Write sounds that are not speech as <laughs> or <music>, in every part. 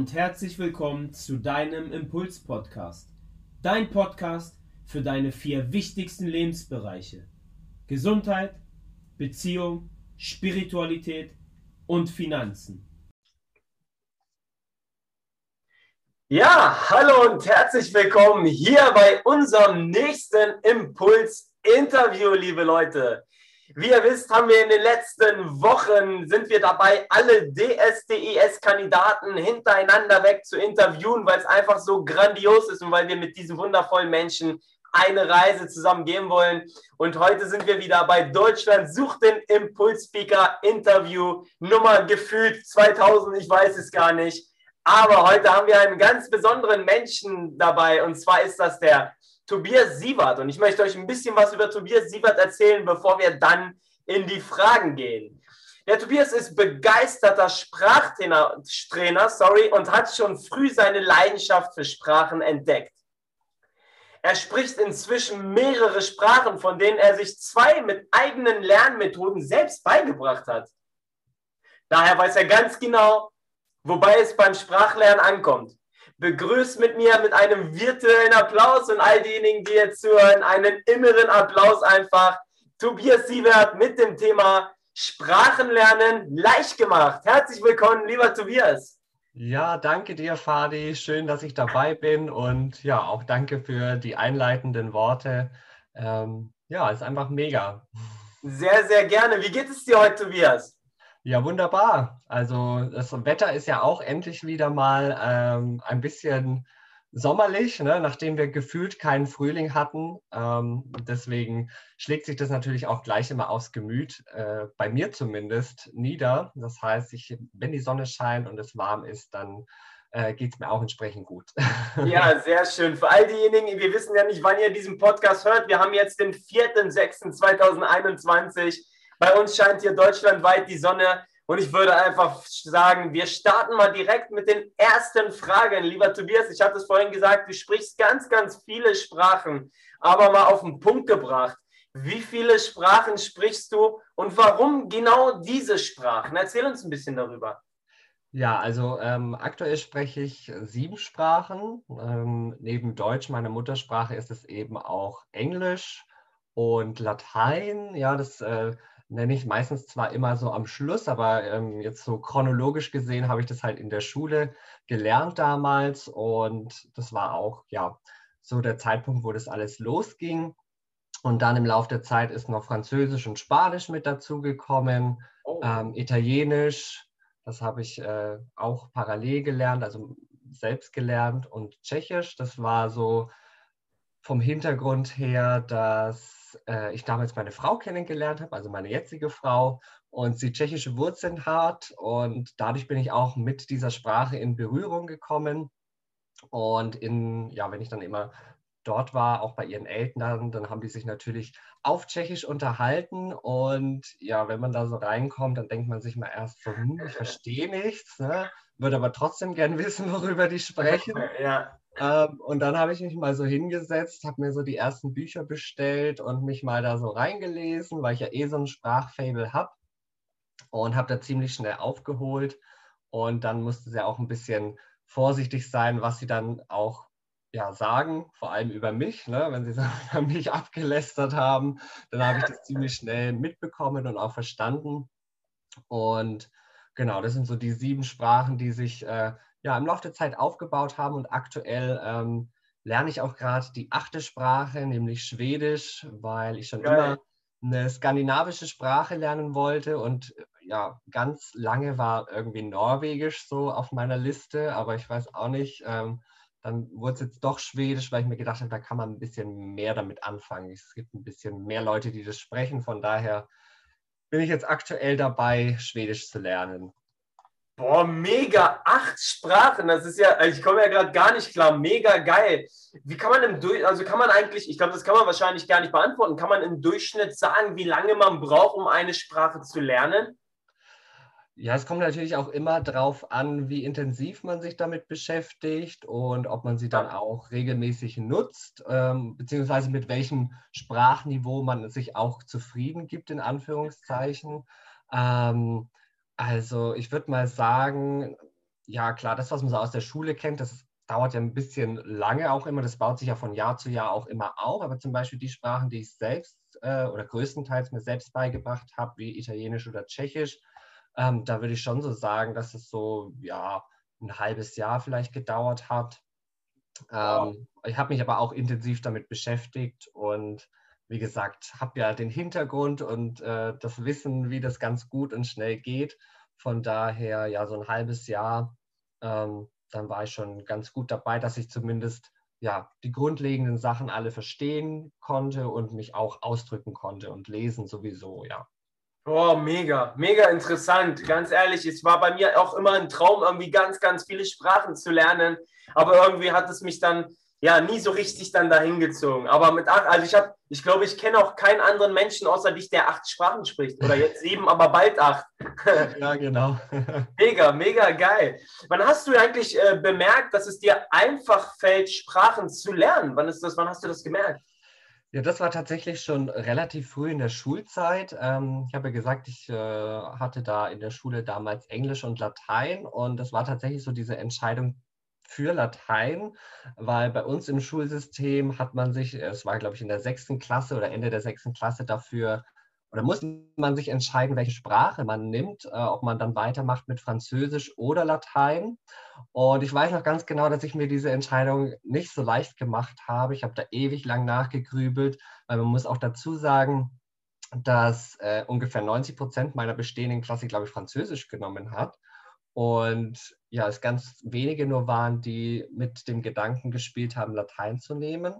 und herzlich willkommen zu deinem Impuls-Podcast. Dein Podcast für deine vier wichtigsten Lebensbereiche. Gesundheit, Beziehung, Spiritualität und Finanzen. Ja, hallo und herzlich willkommen hier bei unserem nächsten Impuls-Interview, liebe Leute. Wie ihr wisst, haben wir in den letzten Wochen sind wir dabei, alle DSDES-Kandidaten hintereinander weg zu interviewen, weil es einfach so grandios ist und weil wir mit diesen wundervollen Menschen eine Reise zusammen gehen wollen. Und heute sind wir wieder bei Deutschland sucht den Impulsspeaker Interview Nummer gefühlt 2000, ich weiß es gar nicht. Aber heute haben wir einen ganz besonderen Menschen dabei und zwar ist das der Tobias Sievert. Und ich möchte euch ein bisschen was über Tobias Sievert erzählen, bevor wir dann in die Fragen gehen. Der Tobias ist begeisterter Sprachtrainer Trainer, sorry, und hat schon früh seine Leidenschaft für Sprachen entdeckt. Er spricht inzwischen mehrere Sprachen, von denen er sich zwei mit eigenen Lernmethoden selbst beigebracht hat. Daher weiß er ganz genau, wobei es beim Sprachlernen ankommt begrüßt mit mir mit einem virtuellen Applaus und all diejenigen, die jetzt zuhören, einen inneren Applaus einfach. Tobias Sievert mit dem Thema Sprachenlernen leicht gemacht. Herzlich willkommen, lieber Tobias. Ja, danke dir, Fadi. Schön, dass ich dabei bin und ja, auch danke für die einleitenden Worte. Ähm, ja, ist einfach mega. Sehr, sehr gerne. Wie geht es dir heute, Tobias? Ja, wunderbar. Also das Wetter ist ja auch endlich wieder mal ähm, ein bisschen sommerlich, ne? nachdem wir gefühlt keinen Frühling hatten. Ähm, deswegen schlägt sich das natürlich auch gleich immer aufs Gemüt, äh, bei mir zumindest, nieder. Das heißt, ich, wenn die Sonne scheint und es warm ist, dann äh, geht es mir auch entsprechend gut. Ja, sehr schön. Für all diejenigen, wir wissen ja nicht, wann ihr diesen Podcast hört. Wir haben jetzt den 4.6.2021. Bei uns scheint hier deutschlandweit die Sonne. Und ich würde einfach sagen, wir starten mal direkt mit den ersten Fragen. Lieber Tobias, ich hatte es vorhin gesagt, du sprichst ganz, ganz viele Sprachen, aber mal auf den Punkt gebracht. Wie viele Sprachen sprichst du und warum genau diese Sprachen? Erzähl uns ein bisschen darüber. Ja, also ähm, aktuell spreche ich sieben Sprachen. Ähm, neben Deutsch, meiner Muttersprache, ist es eben auch Englisch und Latein. Ja, das äh, nenne ich meistens zwar immer so am Schluss, aber ähm, jetzt so chronologisch gesehen habe ich das halt in der Schule gelernt damals und das war auch ja so der Zeitpunkt, wo das alles losging. Und dann im Laufe der Zeit ist noch Französisch und Spanisch mit dazugekommen, oh. ähm, Italienisch, das habe ich äh, auch parallel gelernt, also selbst gelernt und Tschechisch, das war so vom Hintergrund her, dass äh, ich damals meine Frau kennengelernt habe, also meine jetzige Frau, und sie tschechische Wurzeln hat. Und dadurch bin ich auch mit dieser Sprache in Berührung gekommen. Und in, ja, wenn ich dann immer dort war, auch bei ihren Eltern, dann haben die sich natürlich auf Tschechisch unterhalten. Und ja, wenn man da so reinkommt, dann denkt man sich mal erst so, hm, ich verstehe nichts, ne? würde aber trotzdem gern wissen, worüber die sprechen. Ja. Ähm, und dann habe ich mich mal so hingesetzt, habe mir so die ersten Bücher bestellt und mich mal da so reingelesen, weil ich ja eh so ein Sprachfable habe und habe da ziemlich schnell aufgeholt. Und dann musste sie auch ein bisschen vorsichtig sein, was sie dann auch ja, sagen, vor allem über mich. Ne? Wenn sie <laughs> so über mich abgelästert haben, dann habe ich das ziemlich schnell mitbekommen und auch verstanden. Und genau, das sind so die sieben Sprachen, die sich äh, ja, im Laufe der Zeit aufgebaut haben und aktuell ähm, lerne ich auch gerade die achte Sprache, nämlich Schwedisch, weil ich schon Geil. immer eine skandinavische Sprache lernen wollte und ja, ganz lange war irgendwie Norwegisch so auf meiner Liste, aber ich weiß auch nicht, ähm, dann wurde es jetzt doch Schwedisch, weil ich mir gedacht habe, da kann man ein bisschen mehr damit anfangen. Es gibt ein bisschen mehr Leute, die das sprechen, von daher bin ich jetzt aktuell dabei, Schwedisch zu lernen. Boah, mega, acht Sprachen, das ist ja, ich komme ja gerade gar nicht klar, mega geil. Wie kann man im Durchschnitt, also kann man eigentlich, ich glaube, das kann man wahrscheinlich gar nicht beantworten, kann man im Durchschnitt sagen, wie lange man braucht, um eine Sprache zu lernen? Ja, es kommt natürlich auch immer darauf an, wie intensiv man sich damit beschäftigt und ob man sie dann auch regelmäßig nutzt, ähm, beziehungsweise mit welchem Sprachniveau man sich auch zufrieden gibt, in Anführungszeichen. Ähm, also ich würde mal sagen, ja klar, das, was man so aus der Schule kennt, das dauert ja ein bisschen lange auch immer. Das baut sich ja von Jahr zu Jahr auch immer auf. Aber zum Beispiel die Sprachen, die ich selbst äh, oder größtenteils mir selbst beigebracht habe, wie Italienisch oder Tschechisch, ähm, da würde ich schon so sagen, dass es so ja ein halbes Jahr vielleicht gedauert hat. Ähm, ich habe mich aber auch intensiv damit beschäftigt und wie gesagt, habe ja den Hintergrund und äh, das Wissen, wie das ganz gut und schnell geht. Von daher ja so ein halbes Jahr, ähm, dann war ich schon ganz gut dabei, dass ich zumindest ja die grundlegenden Sachen alle verstehen konnte und mich auch ausdrücken konnte und lesen sowieso, ja. Oh, mega, mega interessant. Ganz ehrlich, es war bei mir auch immer ein Traum, irgendwie ganz, ganz viele Sprachen zu lernen. Aber irgendwie hat es mich dann ja nie so richtig dann dahin gezogen. Aber mit acht, also ich habe, ich glaube, ich kenne auch keinen anderen Menschen außer dich, der acht Sprachen spricht. Oder jetzt sieben, aber bald acht. <laughs> ja, genau. <laughs> mega, mega geil. Wann hast du eigentlich äh, bemerkt, dass es dir einfach fällt, Sprachen zu lernen? Wann ist das, wann hast du das gemerkt? Ja, das war tatsächlich schon relativ früh in der Schulzeit. Ähm, ich habe ja gesagt, ich äh, hatte da in der Schule damals Englisch und Latein und das war tatsächlich so diese Entscheidung für Latein, weil bei uns im Schulsystem hat man sich, es war glaube ich in der sechsten Klasse oder Ende der sechsten Klasse dafür oder muss man sich entscheiden, welche Sprache man nimmt, äh, ob man dann weitermacht mit Französisch oder Latein. Und ich weiß noch ganz genau, dass ich mir diese Entscheidung nicht so leicht gemacht habe. Ich habe da ewig lang nachgegrübelt, weil man muss auch dazu sagen, dass äh, ungefähr 90 Prozent meiner bestehenden Klasse, glaube ich, Französisch genommen hat. Und ja, es ganz wenige nur waren, die mit dem Gedanken gespielt haben, Latein zu nehmen.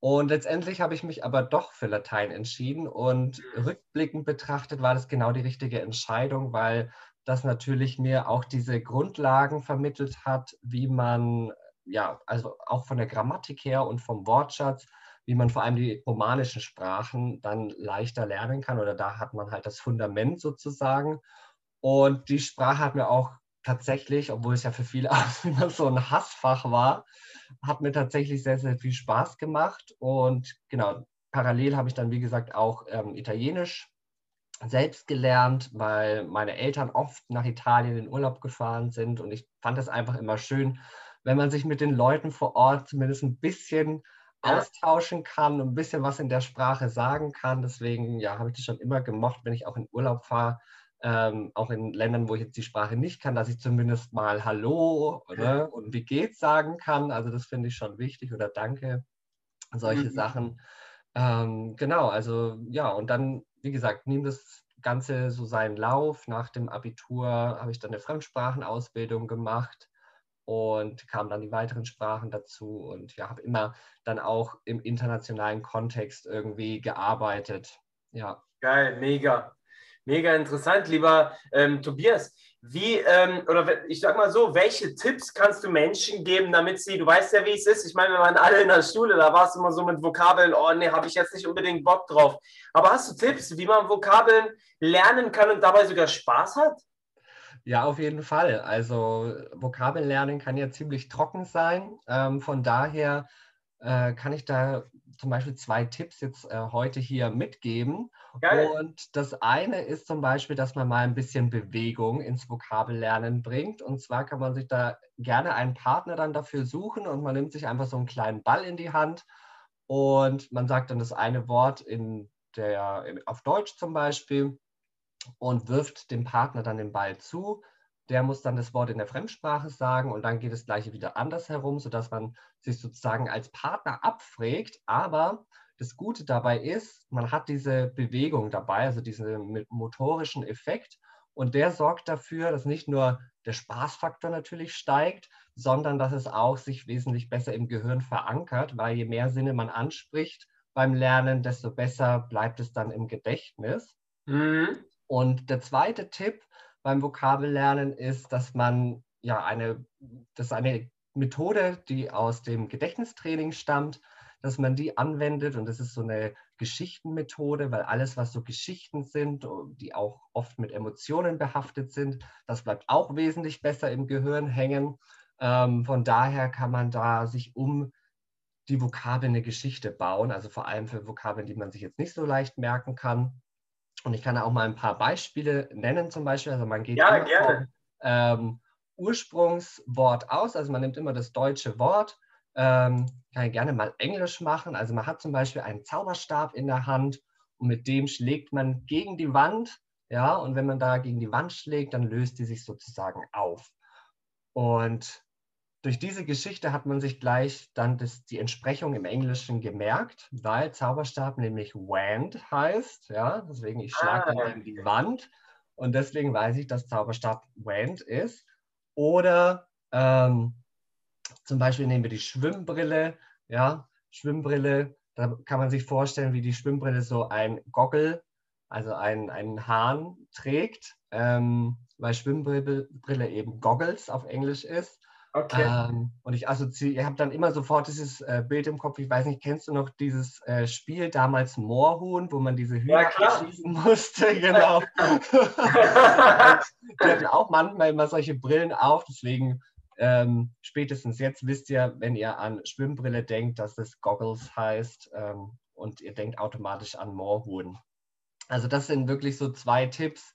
Und letztendlich habe ich mich aber doch für Latein entschieden und rückblickend betrachtet war das genau die richtige Entscheidung, weil das natürlich mir auch diese Grundlagen vermittelt hat, wie man, ja, also auch von der Grammatik her und vom Wortschatz, wie man vor allem die romanischen Sprachen dann leichter lernen kann oder da hat man halt das Fundament sozusagen. Und die Sprache hat mir auch tatsächlich, obwohl es ja für viele <laughs> auch immer so ein Hassfach war, hat mir tatsächlich sehr, sehr viel Spaß gemacht. Und genau, parallel habe ich dann, wie gesagt, auch ähm, Italienisch selbst gelernt, weil meine Eltern oft nach Italien in Urlaub gefahren sind. Und ich fand es einfach immer schön, wenn man sich mit den Leuten vor Ort zumindest ein bisschen austauschen kann und ein bisschen was in der Sprache sagen kann. Deswegen ja, habe ich das schon immer gemocht, wenn ich auch in Urlaub fahre, ähm, auch in Ländern, wo ich jetzt die Sprache nicht kann, dass ich zumindest mal Hallo oder, und wie geht's sagen kann. Also das finde ich schon wichtig oder Danke, solche mhm. Sachen. Ähm, genau, also ja, und dann, wie gesagt, nimm das Ganze so seinen Lauf. Nach dem Abitur habe ich dann eine Fremdsprachenausbildung gemacht und kamen dann die weiteren Sprachen dazu und ja, habe immer dann auch im internationalen Kontext irgendwie gearbeitet. Ja. Geil, mega. Mega interessant, lieber ähm, Tobias. Wie, ähm, oder ich sag mal so, welche Tipps kannst du Menschen geben, damit sie, du weißt ja, wie es ist. Ich meine, wir waren alle in der Schule, da war es immer so mit Vokabeln, oh nee, habe ich jetzt nicht unbedingt Bock drauf. Aber hast du Tipps, wie man Vokabeln lernen kann und dabei sogar Spaß hat? Ja, auf jeden Fall. Also Vokabeln lernen kann ja ziemlich trocken sein. Ähm, von daher kann ich da zum Beispiel zwei Tipps jetzt äh, heute hier mitgeben. Geil. Und das eine ist zum Beispiel, dass man mal ein bisschen Bewegung ins Vokabellernen bringt. Und zwar kann man sich da gerne einen Partner dann dafür suchen und man nimmt sich einfach so einen kleinen Ball in die Hand und man sagt dann das eine Wort in der, auf Deutsch zum Beispiel und wirft dem Partner dann den Ball zu der muss dann das Wort in der Fremdsprache sagen und dann geht das gleiche wieder andersherum, sodass man sich sozusagen als Partner abfragt. Aber das Gute dabei ist, man hat diese Bewegung dabei, also diesen motorischen Effekt. Und der sorgt dafür, dass nicht nur der Spaßfaktor natürlich steigt, sondern dass es auch sich wesentlich besser im Gehirn verankert, weil je mehr Sinne man anspricht beim Lernen, desto besser bleibt es dann im Gedächtnis. Mhm. Und der zweite Tipp, beim Vokabellernen ist, dass man ja eine, das eine Methode, die aus dem Gedächtnistraining stammt, dass man die anwendet und das ist so eine Geschichtenmethode, weil alles, was so Geschichten sind, die auch oft mit Emotionen behaftet sind, das bleibt auch wesentlich besser im Gehirn hängen. Ähm, von daher kann man da sich um die Vokabeln eine Geschichte bauen, also vor allem für Vokabeln, die man sich jetzt nicht so leicht merken kann. Und ich kann auch mal ein paar Beispiele nennen, zum Beispiel. Also man geht ja, gerne. Ähm, Ursprungswort aus. Also man nimmt immer das deutsche Wort. Ähm, kann ich gerne mal Englisch machen. Also man hat zum Beispiel einen Zauberstab in der Hand und mit dem schlägt man gegen die Wand. Ja, und wenn man da gegen die Wand schlägt, dann löst die sich sozusagen auf. Und durch diese Geschichte hat man sich gleich dann das, die Entsprechung im Englischen gemerkt, weil Zauberstab nämlich Wand heißt. Ja, deswegen ich schlage ah. gegen die Wand und deswegen weiß ich, dass Zauberstab Wand ist. Oder ähm, zum Beispiel nehmen wir die Schwimmbrille. Ja, Schwimmbrille, da kann man sich vorstellen, wie die Schwimmbrille so ein Goggle, also ein, einen Hahn trägt, ähm, weil Schwimmbrille eben Goggles auf Englisch ist. Okay. Ähm, und ich assoziiere, ihr habt dann immer sofort dieses äh, Bild im Kopf. Ich weiß nicht, kennst du noch dieses äh, Spiel damals Moorhuhn, wo man diese Hühner ja, schießen musste? <laughs> Genau. <laughs> die hatten auch manchmal immer solche Brillen auf. Deswegen ähm, spätestens jetzt wisst ihr, wenn ihr an Schwimmbrille denkt, dass es Goggles heißt ähm, und ihr denkt automatisch an Moorhuhn. Also das sind wirklich so zwei Tipps,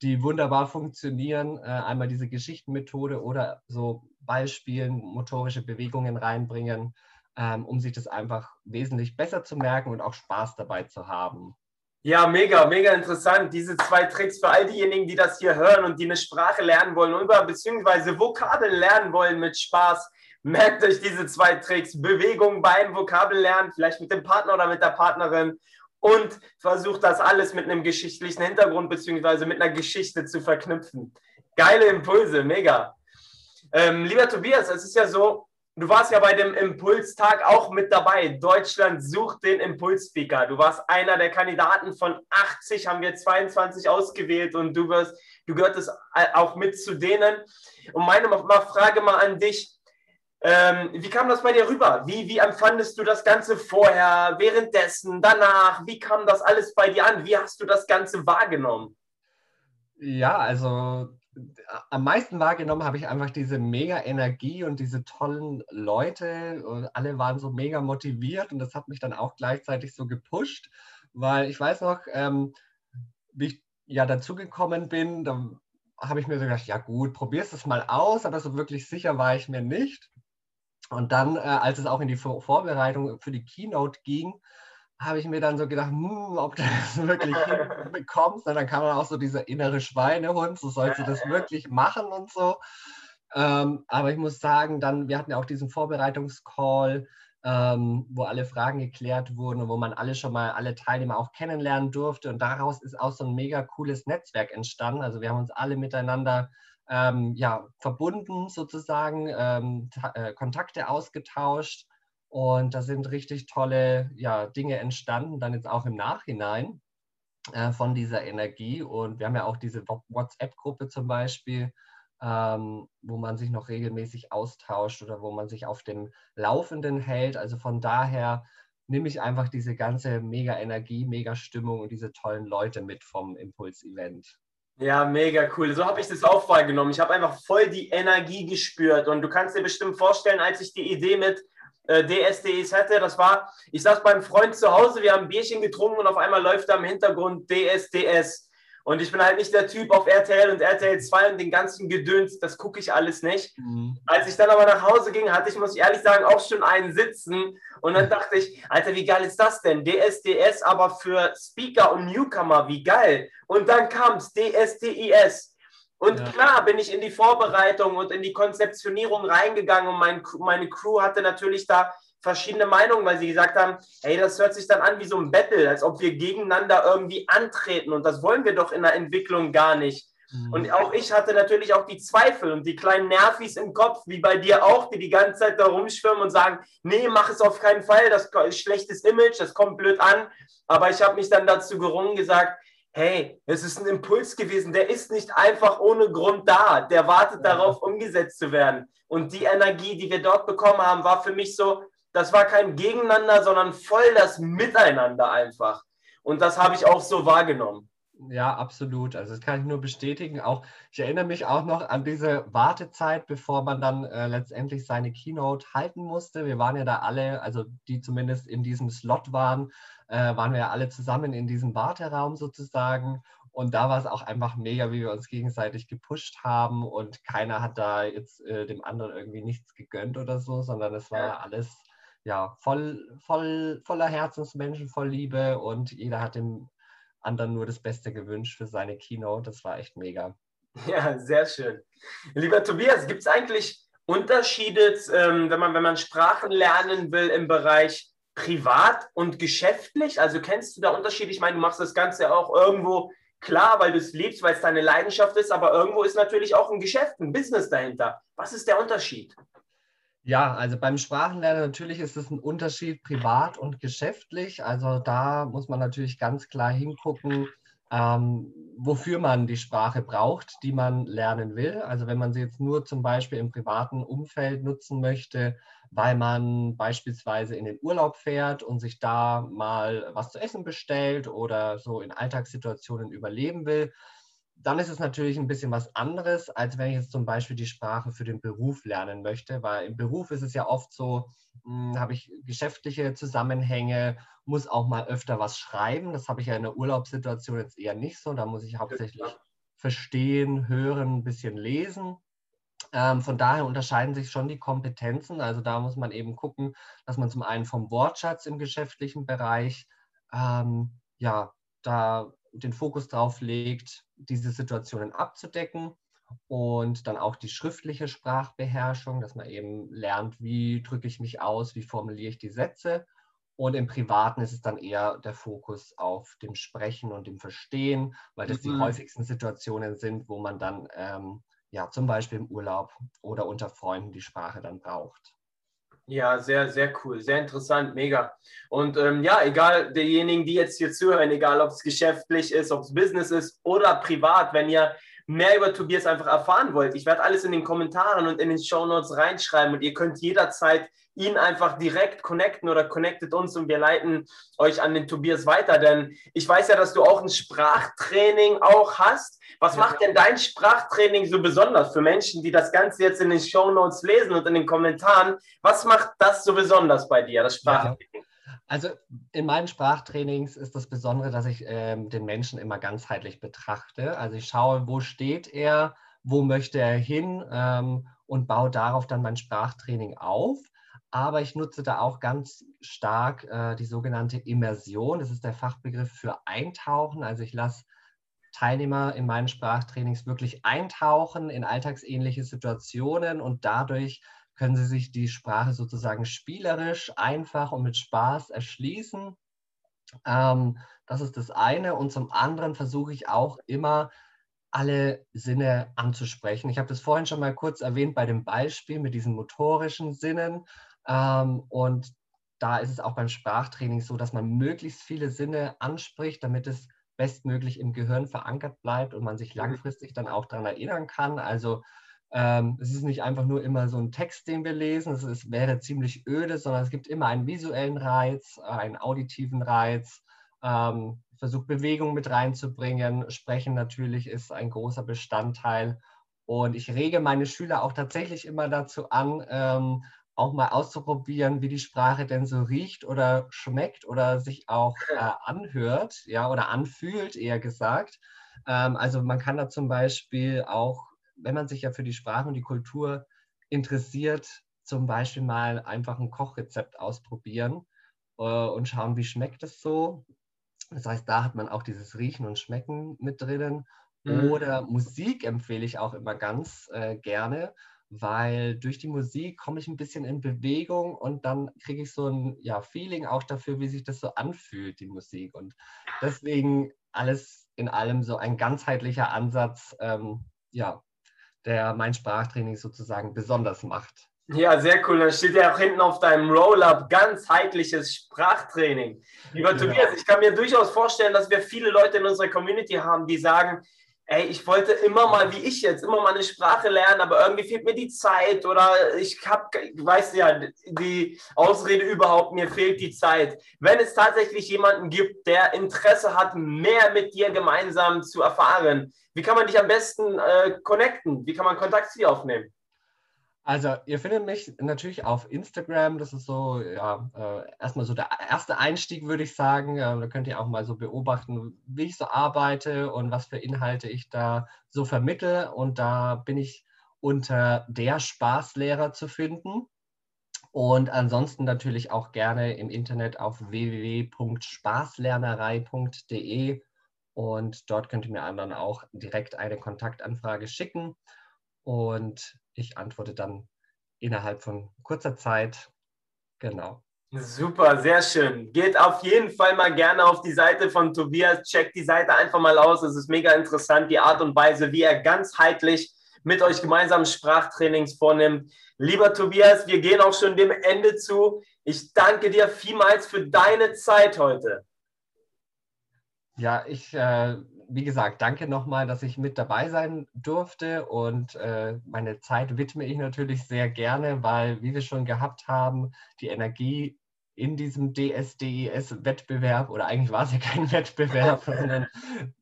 die wunderbar funktionieren. Äh, einmal diese Geschichtenmethode oder so Beispielen, motorische Bewegungen reinbringen, ähm, um sich das einfach wesentlich besser zu merken und auch Spaß dabei zu haben. Ja, mega, mega interessant. Diese zwei Tricks für all diejenigen, die das hier hören und die eine Sprache lernen wollen oder beziehungsweise Vokabeln lernen wollen mit Spaß. Merkt euch diese zwei Tricks. Bewegung beim Vokabellernen, vielleicht mit dem Partner oder mit der Partnerin und versucht das alles mit einem geschichtlichen Hintergrund beziehungsweise mit einer Geschichte zu verknüpfen. Geile Impulse, mega. Ähm, lieber Tobias, es ist ja so, du warst ja bei dem Impulstag auch mit dabei. Deutschland sucht den Impulsspeaker. Du warst einer der Kandidaten von 80, haben wir 22 ausgewählt und du wirst, du gehörtest auch mit zu denen. Und meine Frage mal an dich, ähm, wie kam das bei dir rüber? Wie, wie empfandest du das Ganze vorher, währenddessen, danach? Wie kam das alles bei dir an? Wie hast du das Ganze wahrgenommen? Ja, also am meisten wahrgenommen habe ich einfach diese mega Energie und diese tollen Leute und alle waren so mega motiviert und das hat mich dann auch gleichzeitig so gepusht, weil ich weiß noch, ähm, wie ich ja dazugekommen bin, da habe ich mir so gedacht, ja gut, probierst es mal aus, aber so wirklich sicher war ich mir nicht. Und dann, äh, als es auch in die Vor Vorbereitung für die Keynote ging, habe ich mir dann so gedacht, hm, ob du <laughs> das wirklich hinbekommst. Und dann kam dann auch so dieser innere Schweinehund, so sollst du das wirklich machen und so. Ähm, aber ich muss sagen, dann, wir hatten ja auch diesen Vorbereitungscall, ähm, wo alle Fragen geklärt wurden und wo man alle schon mal, alle Teilnehmer auch kennenlernen durfte. Und daraus ist auch so ein mega cooles Netzwerk entstanden. Also wir haben uns alle miteinander ähm, ja, verbunden sozusagen, ähm, äh, Kontakte ausgetauscht und da sind richtig tolle ja, Dinge entstanden, dann jetzt auch im Nachhinein äh, von dieser Energie. Und wir haben ja auch diese WhatsApp-Gruppe zum Beispiel, ähm, wo man sich noch regelmäßig austauscht oder wo man sich auf dem Laufenden hält. Also von daher nehme ich einfach diese ganze mega Energie, mega Stimmung und diese tollen Leute mit vom Impuls-Event. Ja, mega cool. So habe ich das auch wahrgenommen. Ich habe einfach voll die Energie gespürt. Und du kannst dir bestimmt vorstellen, als ich die Idee mit äh, DSDS hatte, das war, ich saß beim Freund zu Hause, wir haben ein Bierchen getrunken und auf einmal läuft da im Hintergrund DSDS. Und ich bin halt nicht der Typ auf RTL und RTL 2 und den ganzen Gedöns, das gucke ich alles nicht. Mhm. Als ich dann aber nach Hause ging, hatte ich, muss ich ehrlich sagen, auch schon einen sitzen. Und dann dachte ich, Alter, wie geil ist das denn? DSDS aber für Speaker und Newcomer, wie geil. Und dann kam es, DSDIS. Und ja. klar bin ich in die Vorbereitung und in die Konzeptionierung reingegangen und mein, meine Crew hatte natürlich da verschiedene Meinungen, weil sie gesagt haben, hey, das hört sich dann an wie so ein Battle, als ob wir gegeneinander irgendwie antreten und das wollen wir doch in der Entwicklung gar nicht. Mhm. Und auch ich hatte natürlich auch die Zweifel und die kleinen Nervis im Kopf, wie bei dir auch, die die ganze Zeit da rumschwimmen und sagen, nee, mach es auf keinen Fall, das ist schlechtes Image, das kommt blöd an. Aber ich habe mich dann dazu gerungen, gesagt, hey, es ist ein Impuls gewesen, der ist nicht einfach ohne Grund da, der wartet ja. darauf, umgesetzt zu werden. Und die Energie, die wir dort bekommen haben, war für mich so, das war kein Gegeneinander, sondern voll das Miteinander einfach. Und das habe ich auch so wahrgenommen. Ja, absolut. Also das kann ich nur bestätigen. Auch ich erinnere mich auch noch an diese Wartezeit, bevor man dann äh, letztendlich seine Keynote halten musste. Wir waren ja da alle, also die zumindest in diesem Slot waren, äh, waren wir ja alle zusammen in diesem Warteraum sozusagen. Und da war es auch einfach mega, wie wir uns gegenseitig gepusht haben und keiner hat da jetzt äh, dem anderen irgendwie nichts gegönnt oder so, sondern es war ja. alles ja voll, voll, voller Herzensmenschen, voll Liebe und jeder hat dem anderen nur das Beste gewünscht für seine Keynote. Das war echt mega. <laughs> Ja, sehr schön. Lieber Tobias, gibt es eigentlich Unterschiede, ähm, wenn, man, wenn man Sprachen lernen will im Bereich privat und geschäftlich? Also kennst du da Unterschiede? Ich meine, du machst das Ganze auch irgendwo klar, weil du es liebst, weil es deine Leidenschaft ist, aber irgendwo ist natürlich auch ein Geschäft, ein Business dahinter. Was ist der Unterschied? Ja, also beim Sprachenlernen natürlich ist es ein Unterschied privat und geschäftlich. Also da muss man natürlich ganz klar hingucken, ähm, wofür man die Sprache braucht, die man lernen will. Also wenn man sie jetzt nur zum Beispiel im privaten Umfeld nutzen möchte, weil man beispielsweise in den Urlaub fährt und sich da mal was zu essen bestellt oder so in Alltagssituationen überleben will, dann ist es natürlich ein bisschen was anderes, als wenn ich jetzt zum Beispiel die Sprache für den Beruf lernen möchte, weil im Beruf ist es ja oft so, hm, habe ich geschäftliche Zusammenhänge, muss auch mal öfter was schreiben. Das habe ich ja in der Urlaubssituation jetzt eher nicht so. Da muss ich hauptsächlich verstehen, hören, ein bisschen lesen. Ähm, von daher unterscheiden sich schon die Kompetenzen. Also da muss man eben gucken, dass man zum einen vom Wortschatz im geschäftlichen Bereich ähm, ja da den Fokus drauf legt, diese Situationen abzudecken und dann auch die schriftliche Sprachbeherrschung, dass man eben lernt, wie drücke ich mich aus, wie formuliere ich die Sätze. Und im Privaten ist es dann eher der Fokus auf dem Sprechen und dem Verstehen, weil das mhm. die häufigsten Situationen sind, wo man dann ähm, ja zum Beispiel im Urlaub oder unter Freunden die Sprache dann braucht. Ja, sehr, sehr cool, sehr interessant, mega. Und ähm, ja, egal derjenigen, die jetzt hier zuhören, egal ob es geschäftlich ist, ob es Business ist oder privat, wenn ihr mehr über Tobias einfach erfahren wollt, ich werde alles in den Kommentaren und in den Show Notes reinschreiben und ihr könnt jederzeit ihn einfach direkt connecten oder connectet uns und wir leiten euch an den Tobias weiter, denn ich weiß ja, dass du auch ein Sprachtraining auch hast. Was macht denn dein Sprachtraining so besonders für Menschen, die das Ganze jetzt in den Show Notes lesen und in den Kommentaren? Was macht das so besonders bei dir, das Sprachtraining? Ja. Also in meinen Sprachtrainings ist das Besondere, dass ich ähm, den Menschen immer ganzheitlich betrachte. Also ich schaue, wo steht er, wo möchte er hin ähm, und baue darauf dann mein Sprachtraining auf. Aber ich nutze da auch ganz stark äh, die sogenannte Immersion. Das ist der Fachbegriff für Eintauchen. Also ich lasse Teilnehmer in meinen Sprachtrainings wirklich eintauchen in alltagsähnliche Situationen und dadurch können Sie sich die Sprache sozusagen spielerisch, einfach und mit Spaß erschließen. Ähm, das ist das eine. Und zum anderen versuche ich auch immer, alle Sinne anzusprechen. Ich habe das vorhin schon mal kurz erwähnt bei dem Beispiel mit diesen motorischen Sinnen. Ähm, und da ist es auch beim Sprachtraining so, dass man möglichst viele Sinne anspricht, damit es bestmöglich im Gehirn verankert bleibt und man sich mhm. langfristig dann auch daran erinnern kann. Also ähm, es ist nicht einfach nur immer so ein Text, den wir lesen, es ist, wäre ziemlich öde, sondern es gibt immer einen visuellen Reiz, einen auditiven Reiz, ähm, versucht Bewegung mit reinzubringen. Sprechen natürlich ist ein großer Bestandteil. Und ich rege meine Schüler auch tatsächlich immer dazu an, ähm, auch mal auszuprobieren, wie die Sprache denn so riecht oder schmeckt oder sich auch <laughs> äh, anhört, ja, oder anfühlt, eher gesagt. Ähm, also man kann da zum Beispiel auch wenn man sich ja für die Sprache und die Kultur interessiert, zum Beispiel mal einfach ein Kochrezept ausprobieren äh, und schauen, wie schmeckt es so. Das heißt, da hat man auch dieses Riechen und Schmecken mit drinnen. Mhm. Oder Musik empfehle ich auch immer ganz äh, gerne, weil durch die Musik komme ich ein bisschen in Bewegung und dann kriege ich so ein ja, Feeling auch dafür, wie sich das so anfühlt, die Musik. Und deswegen alles in allem so ein ganzheitlicher Ansatz, ähm, ja, der mein Sprachtraining sozusagen besonders macht. Ja, sehr cool. Dann steht ja auch hinten auf deinem Roll-Up ganzheitliches Sprachtraining. Lieber ja. Tobias, ich kann mir durchaus vorstellen, dass wir viele Leute in unserer Community haben, die sagen, ey, ich wollte immer mal, wie ich jetzt, immer mal eine Sprache lernen, aber irgendwie fehlt mir die Zeit oder ich habe, weißt ja, die Ausrede überhaupt, mir fehlt die Zeit. Wenn es tatsächlich jemanden gibt, der Interesse hat, mehr mit dir gemeinsam zu erfahren, wie kann man dich am besten äh, connecten? Wie kann man Kontakt zu dir aufnehmen? Also, ihr findet mich natürlich auf Instagram. Das ist so, ja, äh, erstmal so der erste Einstieg, würde ich sagen. Äh, da könnt ihr auch mal so beobachten, wie ich so arbeite und was für Inhalte ich da so vermittle. Und da bin ich unter der Spaßlehrer zu finden. Und ansonsten natürlich auch gerne im Internet auf www.spaßlernerei.de. Und dort könnt ihr mir dann auch direkt eine Kontaktanfrage schicken. Und ich antworte dann innerhalb von kurzer Zeit. Genau. Super, sehr schön. Geht auf jeden Fall mal gerne auf die Seite von Tobias. Checkt die Seite einfach mal aus. Es ist mega interessant, die Art und Weise, wie er ganzheitlich mit euch gemeinsam Sprachtrainings vornimmt. Lieber Tobias, wir gehen auch schon dem Ende zu. Ich danke dir vielmals für deine Zeit heute. Ja, ich äh, wie gesagt, danke nochmal, dass ich mit dabei sein durfte und äh, meine Zeit widme ich natürlich sehr gerne, weil, wie wir schon gehabt haben, die Energie in diesem DSDES-Wettbewerb oder eigentlich war es ja kein <laughs> Wettbewerb, <laughs> sondern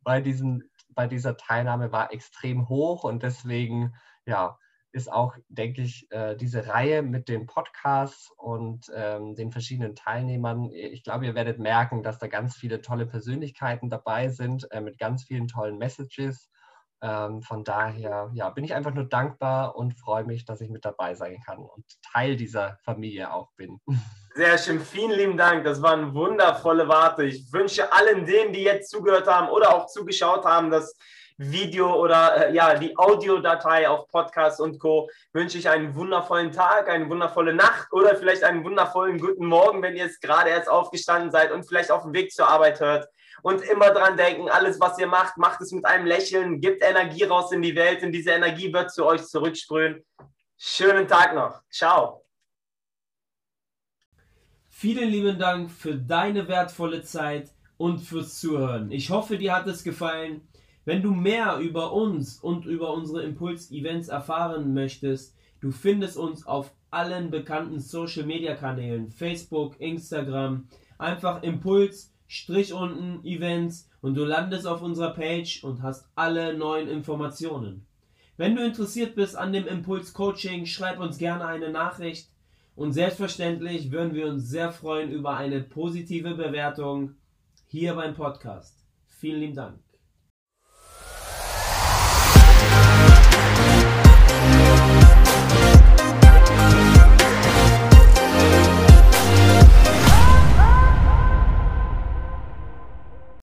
bei, diesen, bei dieser Teilnahme war extrem hoch und deswegen, ja, ist auch, denke ich, äh, diese Reihe mit den Podcasts und ähm, den verschiedenen Teilnehmern. Ich glaube, ihr werdet merken, dass da ganz viele tolle Persönlichkeiten dabei sind äh, mit ganz vielen tollen Messages. Ähm, von daher ja, bin ich einfach nur dankbar und freue mich, dass ich mit dabei sein kann und Teil dieser Familie auch bin. <laughs> Sehr schön, vielen lieben Dank. Das waren wundervolle Worte. Ich wünsche allen denen, die jetzt zugehört haben oder auch zugeschaut haben, dass Video oder äh, ja, die Audiodatei auf Podcast und Co. wünsche ich einen wundervollen Tag, eine wundervolle Nacht oder vielleicht einen wundervollen guten Morgen, wenn ihr jetzt gerade erst aufgestanden seid und vielleicht auf dem Weg zur Arbeit hört. Und immer dran denken, alles, was ihr macht, macht es mit einem Lächeln, gibt Energie raus in die Welt und diese Energie wird zu euch zurücksprühen. Schönen Tag noch. Ciao. Vielen lieben Dank für deine wertvolle Zeit und fürs Zuhören. Ich hoffe, dir hat es gefallen. Wenn du mehr über uns und über unsere Impuls-Events erfahren möchtest, du findest uns auf allen bekannten Social-Media-Kanälen, Facebook, Instagram, einfach Impuls, Strich unten, Events und du landest auf unserer Page und hast alle neuen Informationen. Wenn du interessiert bist an dem Impuls-Coaching, schreib uns gerne eine Nachricht und selbstverständlich würden wir uns sehr freuen über eine positive Bewertung hier beim Podcast. Vielen lieben Dank.